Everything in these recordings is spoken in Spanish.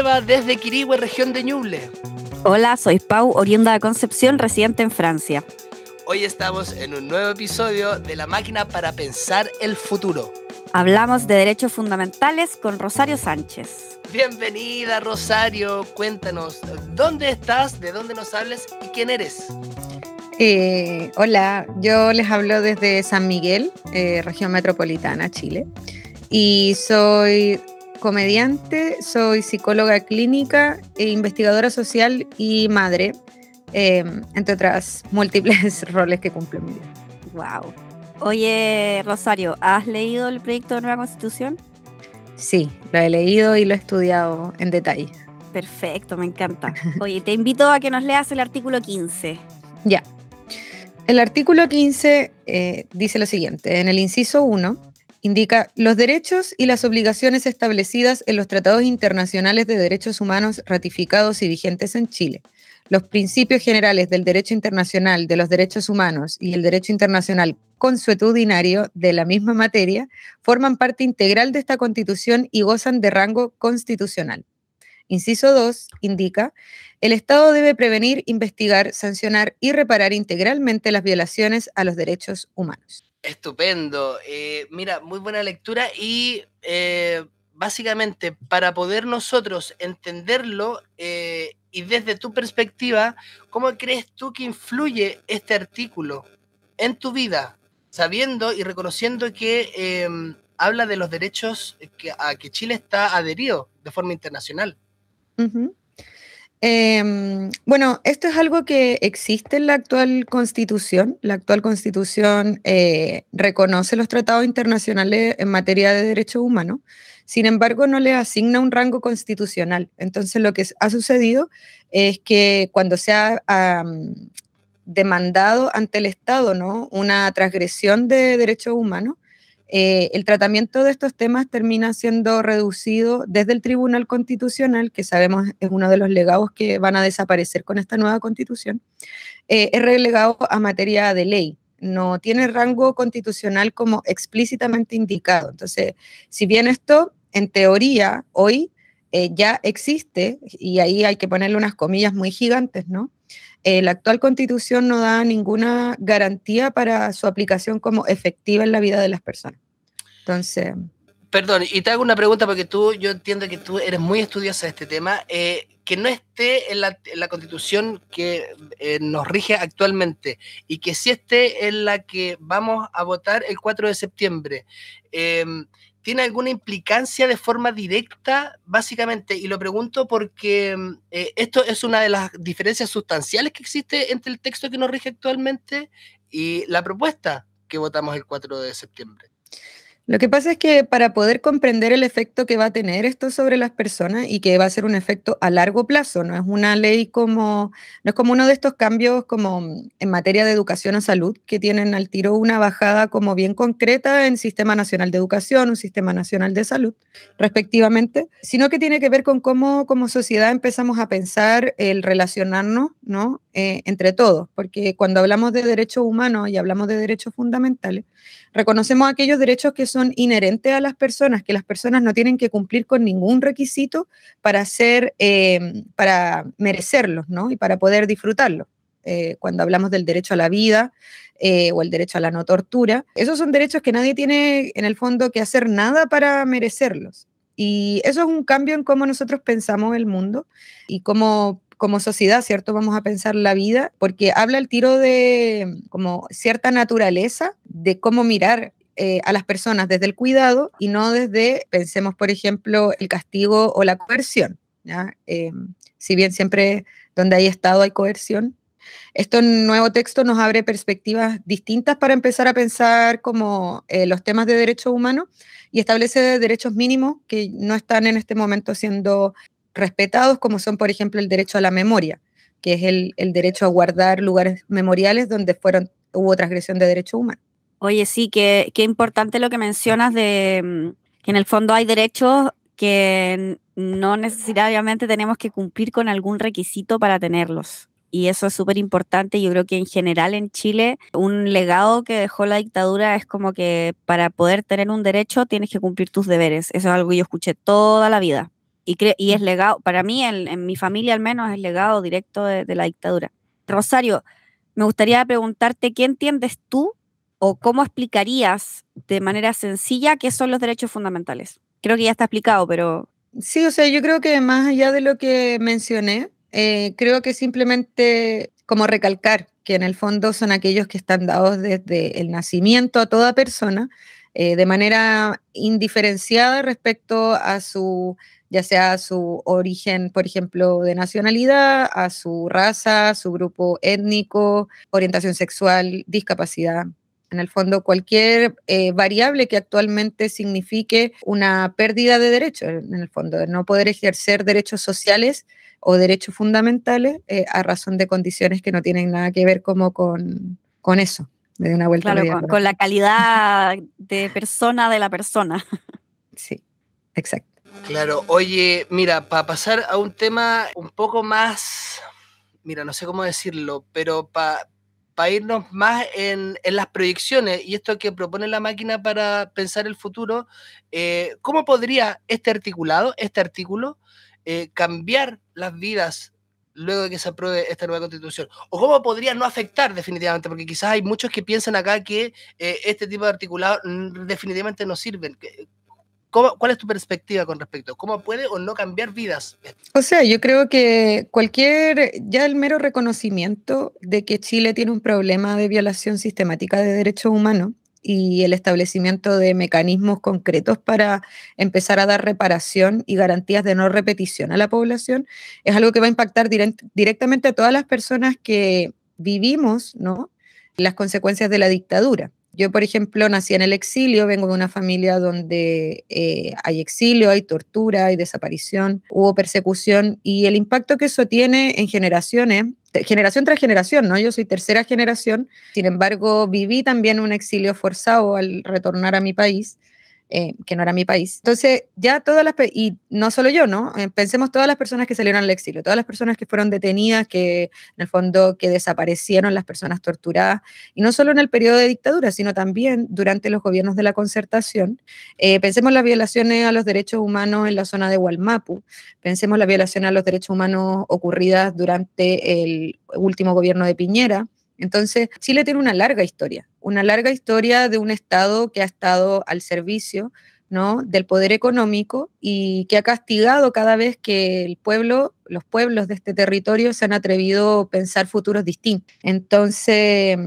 Eva desde Quirihue, región de Ñuble. Hola, soy Pau, oriunda de Concepción, residente en Francia. Hoy estamos en un nuevo episodio de La Máquina para Pensar el Futuro. Hablamos de derechos fundamentales con Rosario Sánchez. Bienvenida Rosario, cuéntanos, ¿dónde estás, de dónde nos hablas y quién eres? Eh, hola, yo les hablo desde San Miguel, eh, región metropolitana, Chile, y soy comediante, soy psicóloga clínica e investigadora social y madre, em, entre otras múltiples roles que cumplo en mi vida. Wow. Oye, Rosario, ¿has leído el proyecto de nueva constitución? Sí, lo he leído y lo he estudiado en detalle. Perfecto, me encanta. Oye, te invito a que nos leas el artículo 15. Ya. El artículo 15 eh, dice lo siguiente, en el inciso 1 indica los derechos y las obligaciones establecidas en los tratados internacionales de derechos humanos ratificados y vigentes en Chile, los principios generales del derecho internacional de los derechos humanos y el derecho internacional consuetudinario de la misma materia forman parte integral de esta constitución y gozan de rango constitucional. Inciso 2 indica, el Estado debe prevenir, investigar, sancionar y reparar integralmente las violaciones a los derechos humanos. Estupendo. Eh, mira, muy buena lectura y eh, básicamente para poder nosotros entenderlo eh, y desde tu perspectiva, ¿cómo crees tú que influye este artículo en tu vida, sabiendo y reconociendo que em, habla de los derechos a que Chile está adherido de forma internacional? Em, bueno, esto es algo que existe en la actual constitución. La actual constitución eh, reconoce los tratados internacionales en materia de derechos humanos, sin embargo no le asigna un rango constitucional. Entonces lo que ha sucedido es que cuando se ha demandado ante el Estado una transgresión de derechos humanos, eh, el tratamiento de estos temas termina siendo reducido desde el Tribunal Constitucional, que sabemos es uno de los legados que van a desaparecer con esta nueva constitución, eh, es relegado a materia de ley. No tiene rango constitucional como explícitamente indicado. Entonces, si bien esto, en teoría, hoy eh, ya existe, y ahí hay que ponerle unas comillas muy gigantes, ¿no? La actual constitución no da ninguna garantía para su aplicación como efectiva en la vida de las personas. Entonces... Perdón, y te hago una pregunta porque tú, yo entiendo que tú eres muy estudiosa de este tema, eh, que no esté en la, constitución que eh, nos rige actualmente y que sí esté en la que vamos a votar el 4 de septiembre. ¿Tiene alguna implicancia de forma directa, básicamente? Y lo pregunto porque eh, esto es una de las diferencias sustanciales que existe entre el texto que nos rige actualmente y la propuesta que votamos el 4 de septiembre. Lo que pasa es que para poder comprender el efecto que va a tener esto sobre las personas y que va a ser un efecto a largo plazo, no es una ley como, no es como uno de estos cambios como en materia de educación o salud que tienen al tiro una bajada como bien concreta en Sistema Nacional de Educación, un Sistema Nacional de Salud, respectivamente, sino que tiene que ver con cómo como sociedad empezamos a pensar el relacionarnos, ¿no? Eh, entre todos, porque cuando hablamos de derechos humanos y hablamos de derechos fundamentales, reconocemos aquellos derechos que son inherentes a las personas, que las personas no tienen que cumplir con ningún requisito para ser, eh, para merecerlos, ¿no? Y para poder disfrutarlos. Eh, cuando hablamos del derecho a la vida o el derecho a la no tortura, esos son derechos que nadie tiene en el fondo que hacer nada para merecerlos. Y eso es un cambio en cómo nosotros pensamos el mundo y cómo como sociedad, ¿cierto? Vamos a pensar la vida, porque habla el tiro de como cierta naturaleza de cómo mirar eh, a las personas desde el cuidado y no desde, pensemos, por ejemplo, el castigo o la coerción. Eh, si bien siempre donde hay Estado hay coerción, este nuevo texto nos abre perspectivas distintas para empezar a pensar como eh, los temas de derechos humanos y establece derechos mínimos que no están en este momento siendo respetados, como son, por ejemplo, el derecho a la memoria, que es el, derecho a guardar lugares memoriales donde fueron, hubo transgresión de derechos humanos. Oye, sí, qué, qué importante lo que mencionas de mm, que en el fondo hay derechos que no necesariamente tenemos que cumplir con algún requisito para tenerlos. Y eso es súper importante. Yo creo que en general en Chile un legado que dejó la dictadura es como que para poder tener un derecho tienes que cumplir tus deberes. Eso es algo que yo escuché toda la vida Y, y es legado, para mí, en, mi familia al menos, es legado directo de, de la dictadura. Rosario, me gustaría preguntarte, ¿qué entiendes tú o cómo explicarías de manera sencilla qué son los derechos fundamentales? Creo que ya está explicado, pero... Sí, o sea, yo creo que más allá de lo que mencioné, eh, creo que simplemente como recalcar que en el fondo son aquellos que están dados desde el nacimiento a toda persona eh, de manera indiferenciada respecto a su, ya sea a su origen, por ejemplo, de nacionalidad, a su raza, su grupo étnico, orientación sexual, discapacidad. En el fondo, cualquier eh, variable que actualmente signifique una pérdida de derechos, en el fondo, de no poder ejercer derechos sociales o derechos fundamentales eh, a razón de condiciones que no tienen nada que ver como con, con eso, de una vuelta. Claro, con, la calidad de persona de la persona. Sí, exacto. Claro, oye, mira, para pasar a un tema un poco más, mira, no sé cómo decirlo, pero para irnos más en, las proyecciones y esto que propone la máquina para pensar el futuro, eh, ¿cómo podría este articulado, este artículo, eh, cambiar las vidas luego de que se apruebe esta nueva constitución? ¿O cómo podría no afectar definitivamente? Porque quizás hay muchos que piensan acá que eh, este tipo de articulado definitivamente no sirven. ¿Cuál es tu perspectiva con respecto? ¿Cómo puede o no cambiar vidas? O sea, yo creo que cualquier, ya el mero reconocimiento de que Chile tiene un problema de violación sistemática de derechos humanos y el establecimiento de mecanismos concretos para empezar a dar reparación y garantías de no repetición a la población es algo que va a impactar directamente a todas las personas que vivimos ¿no? las consecuencias de la dictadura. Yo, por ejemplo, nací en el exilio, vengo de una familia donde eh, hay exilio, hay tortura, hay desaparición, hubo persecución y el impacto que eso tiene en generaciones, generación tras generación, ¿no? Yo soy tercera generación, sin embargo, viví también un exilio forzado al retornar a mi país eh, que no era mi país. Entonces, ya todas las, y no solo yo, ¿no? Eh, pensemos todas las personas que salieron al exilio, todas las personas que fueron detenidas, que en el fondo que desaparecieron, las personas torturadas, y no solo en el periodo de dictadura, sino también durante los gobiernos de la concertación. Eh, pensemos las violaciones a los derechos humanos en la zona de Hualmapu, pensemos las violaciones a los derechos humanos ocurridas durante el último gobierno de Piñera, entonces, Chile tiene una larga historia, una larga historia de un Estado que ha estado al servicio ¿no? del poder económico y que ha castigado cada vez que el pueblo, los pueblos de este territorio se han atrevido a pensar futuros distintos. Entonces,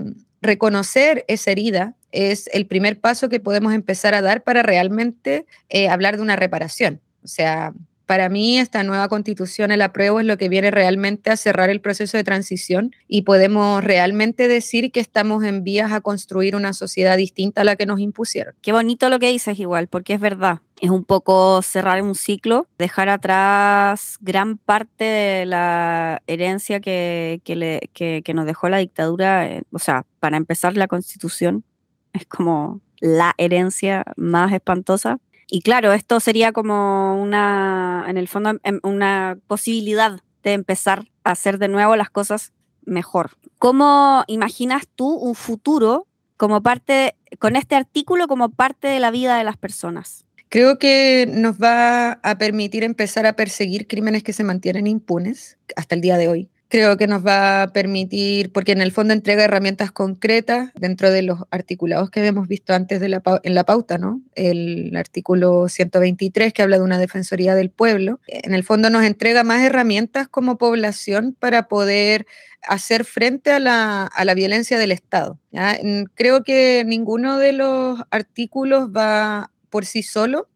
reconocer esa herida es el primer paso que podemos empezar a dar para realmente eh, hablar de una reparación. O sea, para mí esta nueva constitución, el apruebo, es lo que viene realmente a cerrar el proceso de transición y podemos realmente decir que estamos en vías a construir una sociedad distinta a la que nos impusieron. Qué bonito lo que dices igual, porque es verdad. Es un poco cerrar un ciclo, dejar atrás gran parte de la herencia que, que, nos dejó la dictadura. Eh, o sea, para empezar la constitución es como la herencia más espantosa y claro, esto sería como una, en el fondo, em, una posibilidad de empezar a hacer de nuevo las cosas mejor. ¿Cómo imaginas tú un futuro como parte, con este artículo como parte de la vida de las personas? Creo que nos va a permitir empezar a perseguir crímenes que se mantienen impunes hasta el día de hoy creo que nos va a permitir, porque en el fondo entrega herramientas concretas dentro de los articulados que hemos visto antes de la, en la pauta, ¿no? El artículo 123 que habla de una defensoría del pueblo, en el fondo nos entrega más herramientas como población para poder hacer frente a la, a la violencia del Estado. Creo que ninguno de los artículos va por sí solo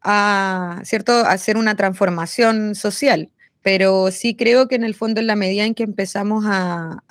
a, ¿cierto? a hacer una transformación social pero sí creo que en el fondo en la medida en que empezamos a,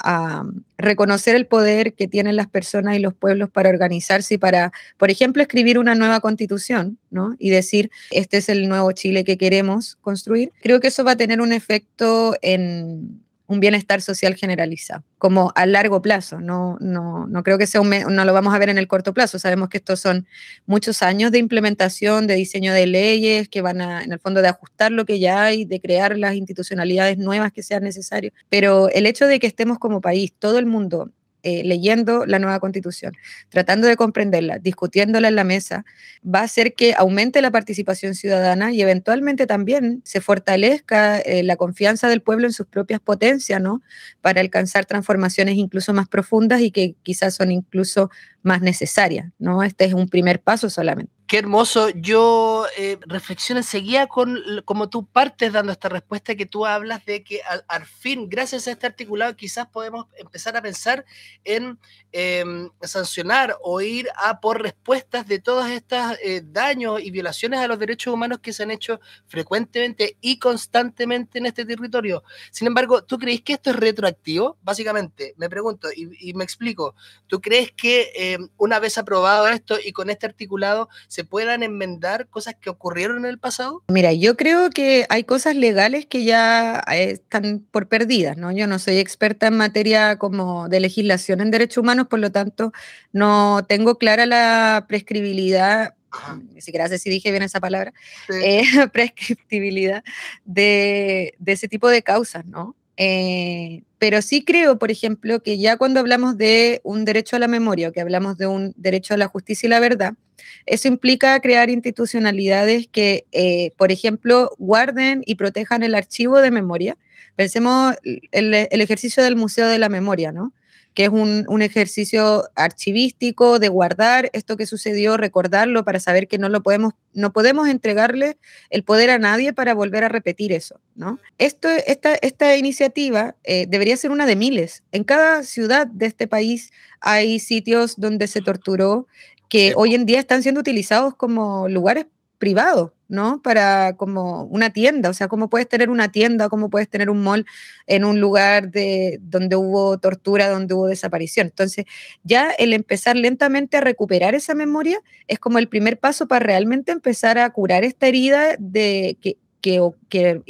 reconocer el poder que tienen las personas y los pueblos para organizarse y para, por ejemplo, escribir una nueva constitución, ¿no? Y decir, este es el nuevo Chile que queremos construir, creo que eso va a tener un efecto en, un bienestar social generalizado, como a largo plazo. No, no, no creo que sea un, no lo vamos a ver en el corto plazo. Sabemos que estos son muchos años de implementación, de diseño de leyes que van a, en el fondo, de ajustar lo que ya hay, de crear las institucionalidades nuevas que sean necesarias. Pero el hecho de que estemos como país, todo el mundo eh, leyendo la nueva constitución, tratando de comprenderla, discutiéndola en la mesa, va a hacer que aumente la participación ciudadana y eventualmente también se fortalezca eh, la confianza del pueblo en sus propias potencias, ¿no? Para alcanzar transformaciones incluso más profundas y que quizás son incluso más necesarias, ¿no? Este es un primer paso solamente. Qué hermoso. Yo eh, reflexiono enseguida con como tú partes dando esta respuesta que tú hablas de que al, fin, gracias a este articulado, quizás podemos empezar a pensar en em, sancionar o ir a por respuestas de todos estos eh, daños y violaciones a los derechos humanos que se han hecho frecuentemente y constantemente en este territorio. Sin embargo, ¿tú crees que esto es retroactivo? Básicamente, me pregunto y, me explico. ¿Tú crees que em, una vez aprobado esto y con este articulado se puedan enmendar cosas que ocurrieron en el pasado? Mira, yo creo que hay cosas legales que ya eh, están por perdidas, ¿no? Yo no soy experta en materia como de legislación en derechos humanos, por lo tanto, no tengo clara la prescribilidad ni siquiera sé si dije bien esa palabra, eh, prescriptibilidad de, de, ese tipo de causas, ¿no? Eh, pero sí creo, por ejemplo, que ya cuando hablamos de un derecho a la memoria o que hablamos de un derecho a la justicia y la verdad, eso implica crear institucionalidades que, eh, por ejemplo, guarden y protejan el archivo de memoria. Pensemos el, el ejercicio del Museo de la Memoria, ¿no? que es un, ejercicio archivístico de guardar esto que sucedió, recordarlo para saber que no lo podemos, no podemos entregarle el poder a nadie para volver a repetir eso, ¿no? Esta iniciativa eh, debería ser una de miles. En cada ciudad de este país hay sitios donde se torturó que hoy en día están siendo utilizados como lugares privado, ¿no? Para como una tienda, o sea, ¿cómo puedes tener una tienda, cómo puedes tener un mall en un lugar de, donde hubo tortura, donde hubo desaparición? Entonces, ya el empezar lentamente a recuperar esa memoria es como el primer paso para realmente empezar a curar esta herida de que, que, que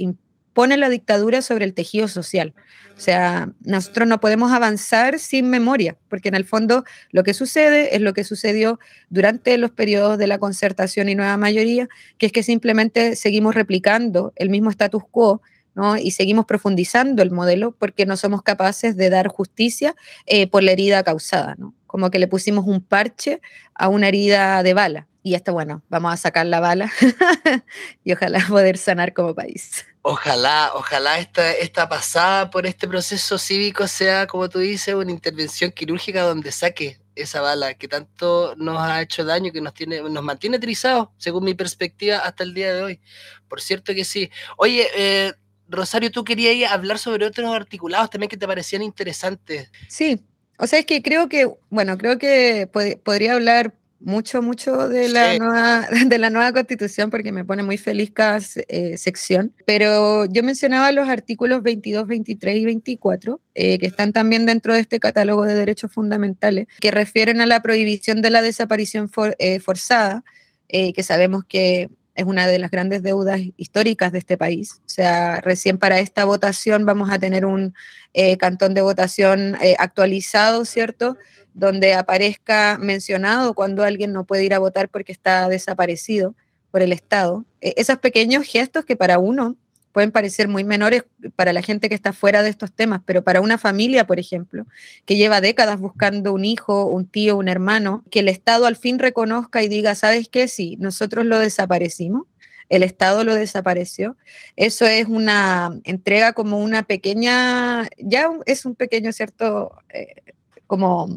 impone la dictadura sobre el tejido social. O sea, nosotros no podemos avanzar sin memoria, porque en el fondo lo que sucede es lo que sucedió durante los periodos de la concertación y nueva mayoría, que es que simplemente seguimos replicando el mismo status quo ¿no? y seguimos profundizando el modelo porque no somos capaces de dar justicia eh, por la herida causada, ¿no? como que le pusimos un parche a una herida de bala. Y esto, bueno, vamos a sacar la bala y ojalá poder sanar como país. Ojalá, ojalá esta, esta pasada por este proceso cívico sea, como tú dices, una intervención quirúrgica donde saque esa bala que tanto nos ha hecho daño, que nos tiene, nos mantiene trizados, según mi perspectiva, hasta el día de hoy. Por cierto que sí. Oye, eh, Rosario, tú querías hablar sobre otros articulados también que te parecían interesantes. Sí, o sea, es que creo que, bueno, creo que podría hablar mucho, mucho de la, nueva, de la nueva constitución porque me pone muy feliz cada eh, sección. Pero yo mencionaba los artículos 22, 23 y 24, eh, que están también dentro de este catálogo de derechos fundamentales, que refieren a la prohibición de la desaparición eh, forzada, que sabemos que es una de las grandes deudas históricas de este país. O sea, recién para esta votación vamos a tener un cantón de votación actualizado, ¿cierto? donde aparezca mencionado cuando alguien no puede ir a votar porque está desaparecido por el Estado. E, esos pequeños gestos que para uno pueden parecer muy menores para la gente que está fuera de estos temas, pero para una familia, por ejemplo, que lleva décadas buscando un hijo, un tío, un hermano, que el Estado al fin reconozca y diga, ¿sabes qué? Sí, nosotros lo desaparecimos, el Estado lo desapareció. Eso es una entrega como una pequeña, ya es un pequeño, ¿cierto? Eh, como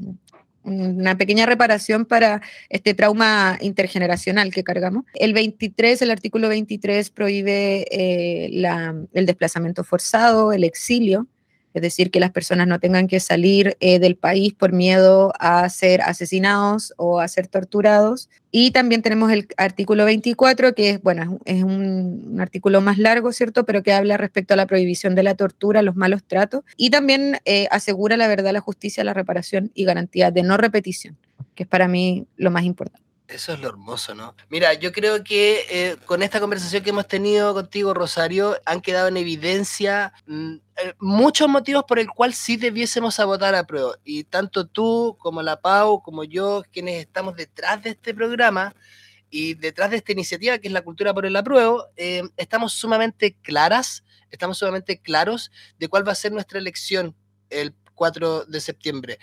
una pequeña reparación para este trauma intergeneracional que cargamos. El 23, el artículo 23 prohíbe eh, el desplazamiento forzado, el exilio, es decir, que las personas no tengan que salir eh, del país por miedo a ser asesinados o a ser torturados. Y también tenemos el artículo 24, que es, bueno, es un, artículo más largo, ¿cierto? Pero que habla respecto a la prohibición de la tortura, los malos tratos, y también eh, asegura la verdad, la justicia, la reparación y garantía de no repetición, que es para mí lo más importante. Eso es lo hermoso, ¿no? Mira, yo creo que eh, con esta conversación que hemos tenido contigo, Rosario, han quedado en evidencia mm, eh, muchos motivos por el cual sí debiésemos votar a prueba. Y tanto tú como la Pau, como yo, quienes estamos detrás de este programa y detrás de esta iniciativa que es la cultura por el apruebo, eh, estamos sumamente claras, estamos sumamente claros de cuál va a ser nuestra elección el 4 de septiembre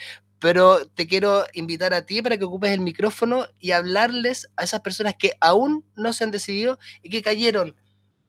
pero te quiero invitar a ti para que ocupes el micrófono y hablarles a esas personas que aún no se han decidido y que cayeron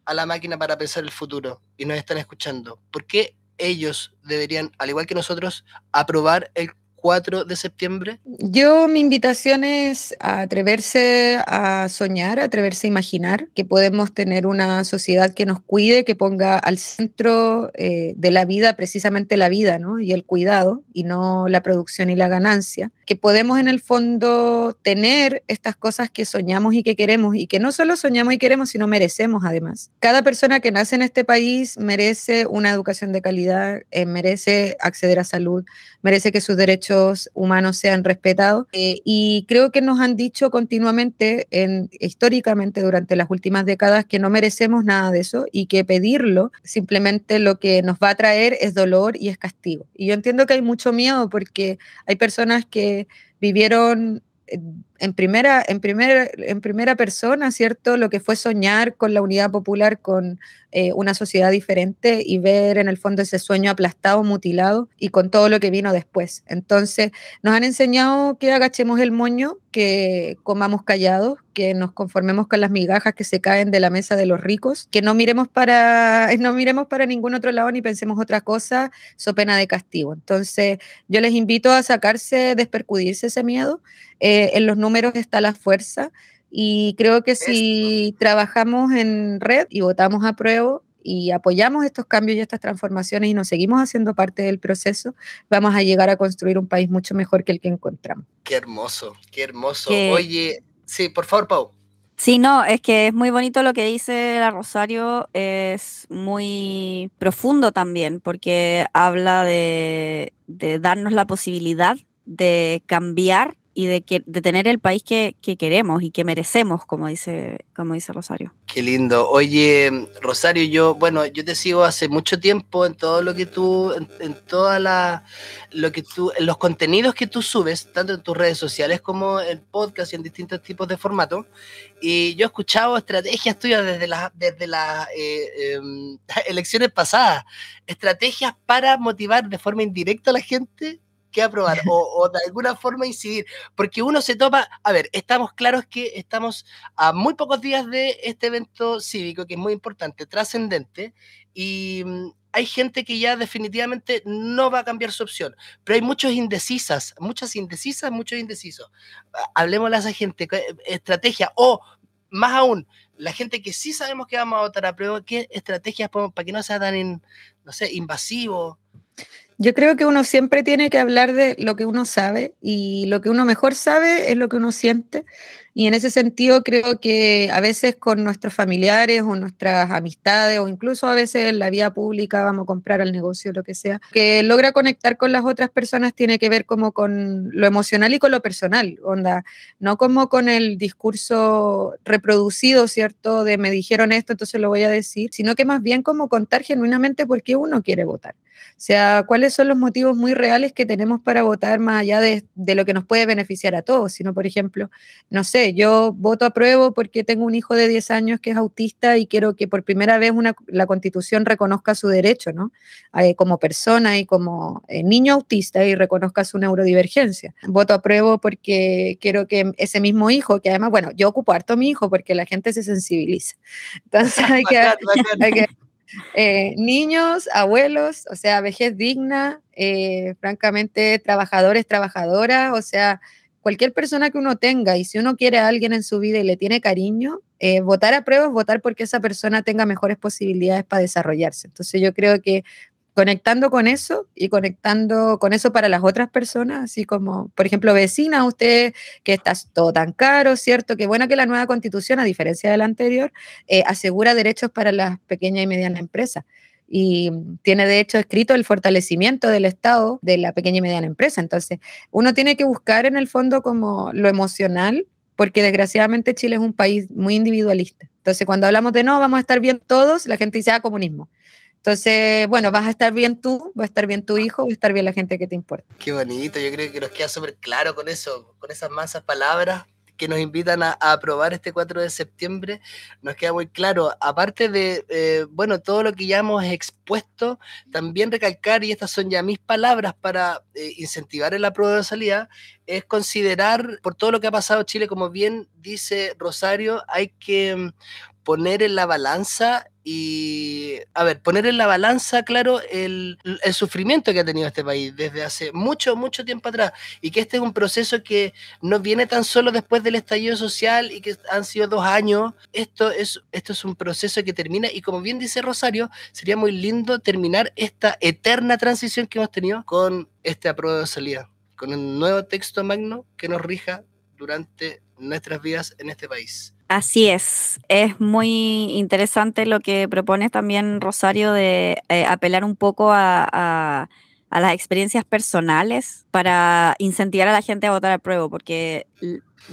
a la máquina para pensar el futuro y nos están escuchando. ¿Por qué ellos deberían, al igual que nosotros, aprobar el 4 de septiembre? Yo mi invitación es a atreverse a soñar, atreverse a imaginar que podemos tener una sociedad que nos cuide, que ponga al centro eh, de la vida precisamente la vida ¿no? y el cuidado y no la producción y la ganancia, que podemos en el fondo tener estas cosas que soñamos y que queremos y que no solo soñamos y queremos, sino merecemos además. Cada persona que nace en este país merece una educación de calidad, eh, merece acceder a salud, merece que sus derechos humanos sean respetados. Eh, y creo que nos han dicho continuamente, en, históricamente durante las últimas décadas, que no merecemos nada de eso y que pedirlo simplemente lo que nos va a traer es dolor y es castigo. Y yo entiendo que hay mucho miedo porque hay personas que vivieron en primera, en, primera, en primera persona, ¿cierto? Lo que fue soñar con la unidad popular, con eh, una sociedad diferente y ver en el fondo ese sueño aplastado, mutilado y con todo lo que vino después. Entonces, nos han enseñado que agachemos el moño, que comamos callados, que nos conformemos con las migajas que se caen de la mesa de los ricos, que no miremos para, no miremos para ningún otro lado ni pensemos otra cosa, so pena de castigo. Entonces, yo les invito a sacarse, despercudirse ese miedo. Eh, en los números está la fuerza y creo que si trabajamos en red y votamos a prueba y apoyamos estos cambios y estas transformaciones y nos seguimos haciendo parte del proceso, vamos a llegar a construir un país mucho mejor que el que encontramos. Qué hermoso, qué hermoso. Oye, sí, por favor, Pau. Sí, no, es que es muy bonito lo que dice la Rosario, es muy profundo también, porque habla de, de darnos la posibilidad de cambiar y de, que, de tener el país que, que, queremos y que merecemos, como dice, como dice Rosario. Qué lindo. Oye, Rosario, yo, bueno, yo te sigo hace mucho tiempo en todo lo que tú, en, en toda la, lo que tú, en los contenidos que tú subes, tanto en tus redes sociales como en podcast y en distintos tipos de formatos. Y yo he escuchado estrategias tuyas desde las desde las eh, eh, elecciones pasadas, estrategias para motivar de forma indirecta a la gente que aprobar o, de alguna forma incidir, porque uno se topa, a ver, estamos claros que estamos a muy pocos días de este evento cívico que es muy importante, trascendente, y mm, hay gente que ya definitivamente no va a cambiar su opción, pero hay muchos indecisas, muchas indecisas, muchos indecisos. Hablemos a esa gente, estrategia, o más aún, la gente que sí sabemos que vamos a votar a prueba, ¿qué estrategias podemos para que no sea tan, no sé, invasivo? Yo creo que uno siempre tiene que hablar de lo que uno sabe y lo que uno mejor sabe es lo que uno siente. Y en ese sentido creo que a veces con nuestros familiares o nuestras amistades o incluso a veces en la vía pública vamos a comprar al negocio, lo que sea, que logra conectar con las otras personas tiene que ver como con lo emocional y con lo personal, onda, no como con el discurso reproducido, ¿cierto? De me dijeron esto, entonces lo voy a decir, sino que más bien como contar genuinamente por qué uno quiere votar. O sea, cuáles son los motivos muy reales que tenemos para votar más allá de, de, lo que nos puede beneficiar a todos, sino, por ejemplo, no sé, yo voto a prueba porque tengo un hijo de 10 años que es autista y quiero que por primera vez una, la constitución reconozca su derecho, ¿no? Eh, como persona y como eh, niño autista y reconozca su neurodivergencia. Voto a prueba porque quiero que ese mismo hijo, que además, bueno, yo ocupo harto a mi hijo porque la gente se sensibiliza. Entonces hay que, hay que eh, niños, abuelos, o sea, vejez digna, eh, francamente, trabajadores, trabajadoras, o sea, cualquier persona que uno tenga y si uno quiere a alguien en su vida y le tiene cariño, eh, votar a prueba es votar porque esa persona tenga mejores posibilidades para desarrollarse. Entonces yo creo que conectando con eso y conectando con eso para las otras personas, así como, por ejemplo, vecina, usted que está todo tan caro, ¿cierto? Qué bueno que la nueva constitución, a diferencia de la anterior, eh, asegura derechos para las pequeñas y medianas empresas. Y tiene de hecho escrito el fortalecimiento del Estado de la pequeña y mediana empresa. Entonces, uno tiene que buscar en el fondo como lo emocional, porque desgraciadamente Chile es un país muy individualista. Entonces, cuando hablamos de no, vamos a estar bien todos, la gente dice, ah, comunismo. Entonces, bueno, vas a estar bien tú, va a estar bien tu hijo, va a estar bien la gente que te importa. Qué bonito, yo creo que nos queda súper claro con eso, con esas mansas palabras que nos invitan a, aprobar este 4 de septiembre, nos queda muy claro, aparte de, eh, bueno, todo lo que ya hemos expuesto, también recalcar, y estas son ya mis palabras para eh, incentivar el apruebo de salida, es considerar, por todo lo que ha pasado Chile, como bien dice Rosario, hay que mm, poner en la balanza y, a ver, poner en la balanza, claro, el, el, sufrimiento que ha tenido este país desde hace mucho, mucho tiempo atrás y que este es un proceso que no viene tan solo después del estallido social y que han sido dos años. Esto es, esto es un proceso que termina y como bien dice Rosario, sería muy lindo terminar esta eterna transición que hemos tenido con este apruebo de salida, con un nuevo texto magno que nos rija durante nuestras vidas en este país. Así es, es muy interesante lo que propone también Rosario de eh, apelar un poco a, las experiencias personales para incentivar a la gente a votar a prueba, porque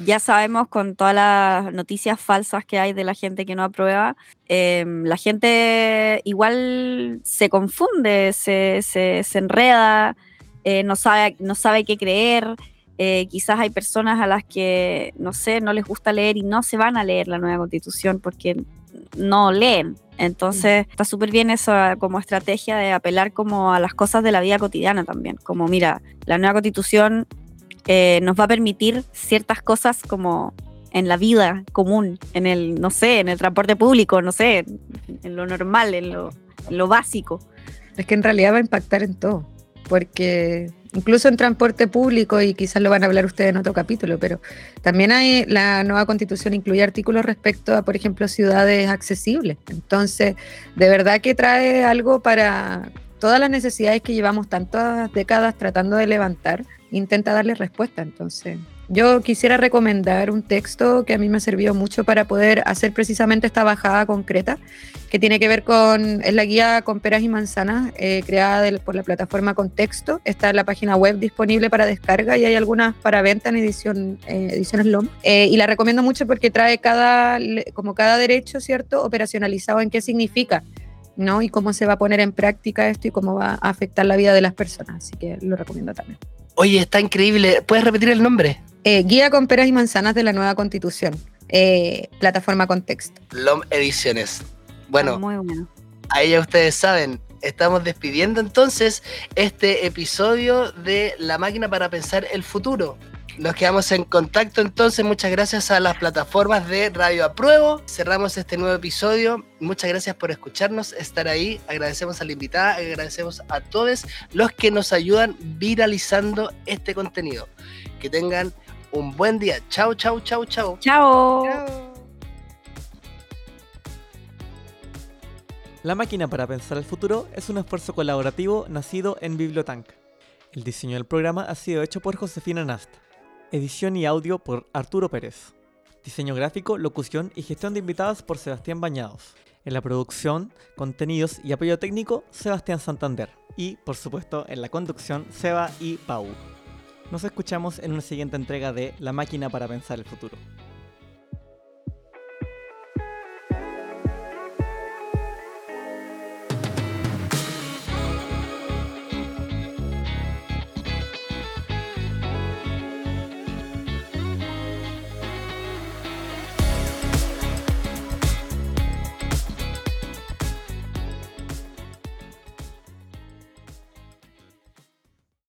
ya sabemos con todas las noticias falsas que hay de la gente que no aprueba, em, la gente igual se confunde, se, se, enreda, eh, no, sabe, no sabe qué creer. Eh, quizás hay personas a las que, no sé, no les gusta leer y no se van a leer la nueva constitución porque no leen. Entonces está súper bien eso como estrategia de apelar como a las cosas de la vida cotidiana también. Como mira, la nueva constitución eh, nos va a permitir ciertas cosas como en la vida común, en el, no sé, en el transporte público, no sé, en lo normal, en lo, en lo básico. Es que en realidad va a impactar en todo, porque incluso en transporte público, y quizás lo van a hablar ustedes en otro capítulo, pero también hay, la nueva constitución incluye artículos respecto a, por ejemplo, ciudades accesibles. Entonces, de verdad que trae algo para todas las necesidades que llevamos tantas décadas tratando de levantar, intenta darle respuesta. Entonces, yo quisiera recomendar un texto que a mí me servido mucho para poder hacer precisamente esta bajada concreta, que tiene que ver con, es la guía con peras y manzanas, eh, creada por la plataforma Contexto. Está en la página web disponible para descarga y hay algunas para venta en edición, eh, ediciones LOM. Eh, y la recomiendo mucho porque trae cada, como cada derecho, ¿cierto?, operacionalizado en qué significa. ¿no? Y cómo se va a poner en práctica esto y cómo va a afectar la vida de las personas. Así que lo recomiendo también. Oye, está increíble. ¿Puedes repetir el nombre? Eh, guía con peras y manzanas de la nueva constitución. Eh, plataforma Contexto. LOM Ediciones. Bueno, muy bueno. ahí ya ustedes saben, estamos despidiendo entonces este episodio de La máquina para pensar el futuro. Nos quedamos en contacto entonces, muchas gracias a las plataformas de Radio Apruebo. Cerramos este nuevo episodio. Muchas gracias por escucharnos, estar ahí. Agradecemos a la invitada, agradecemos a todos los que nos ayudan viralizando este contenido. Que tengan un buen día. Chao, chao, chao, chao. Chao. La máquina para pensar el futuro es un esfuerzo colaborativo nacido en Bibliotank. El diseño del programa ha sido hecho por Josefina Nast. Edición y audio por Arturo Pérez. Diseño gráfico, locución y gestión de invitados por Sebastián Bañados. En la producción, contenidos y apoyo técnico, Sebastián Santander. Y, por supuesto, en la conducción, Seba y Pau. Nos escuchamos en una siguiente entrega de La máquina para pensar el futuro.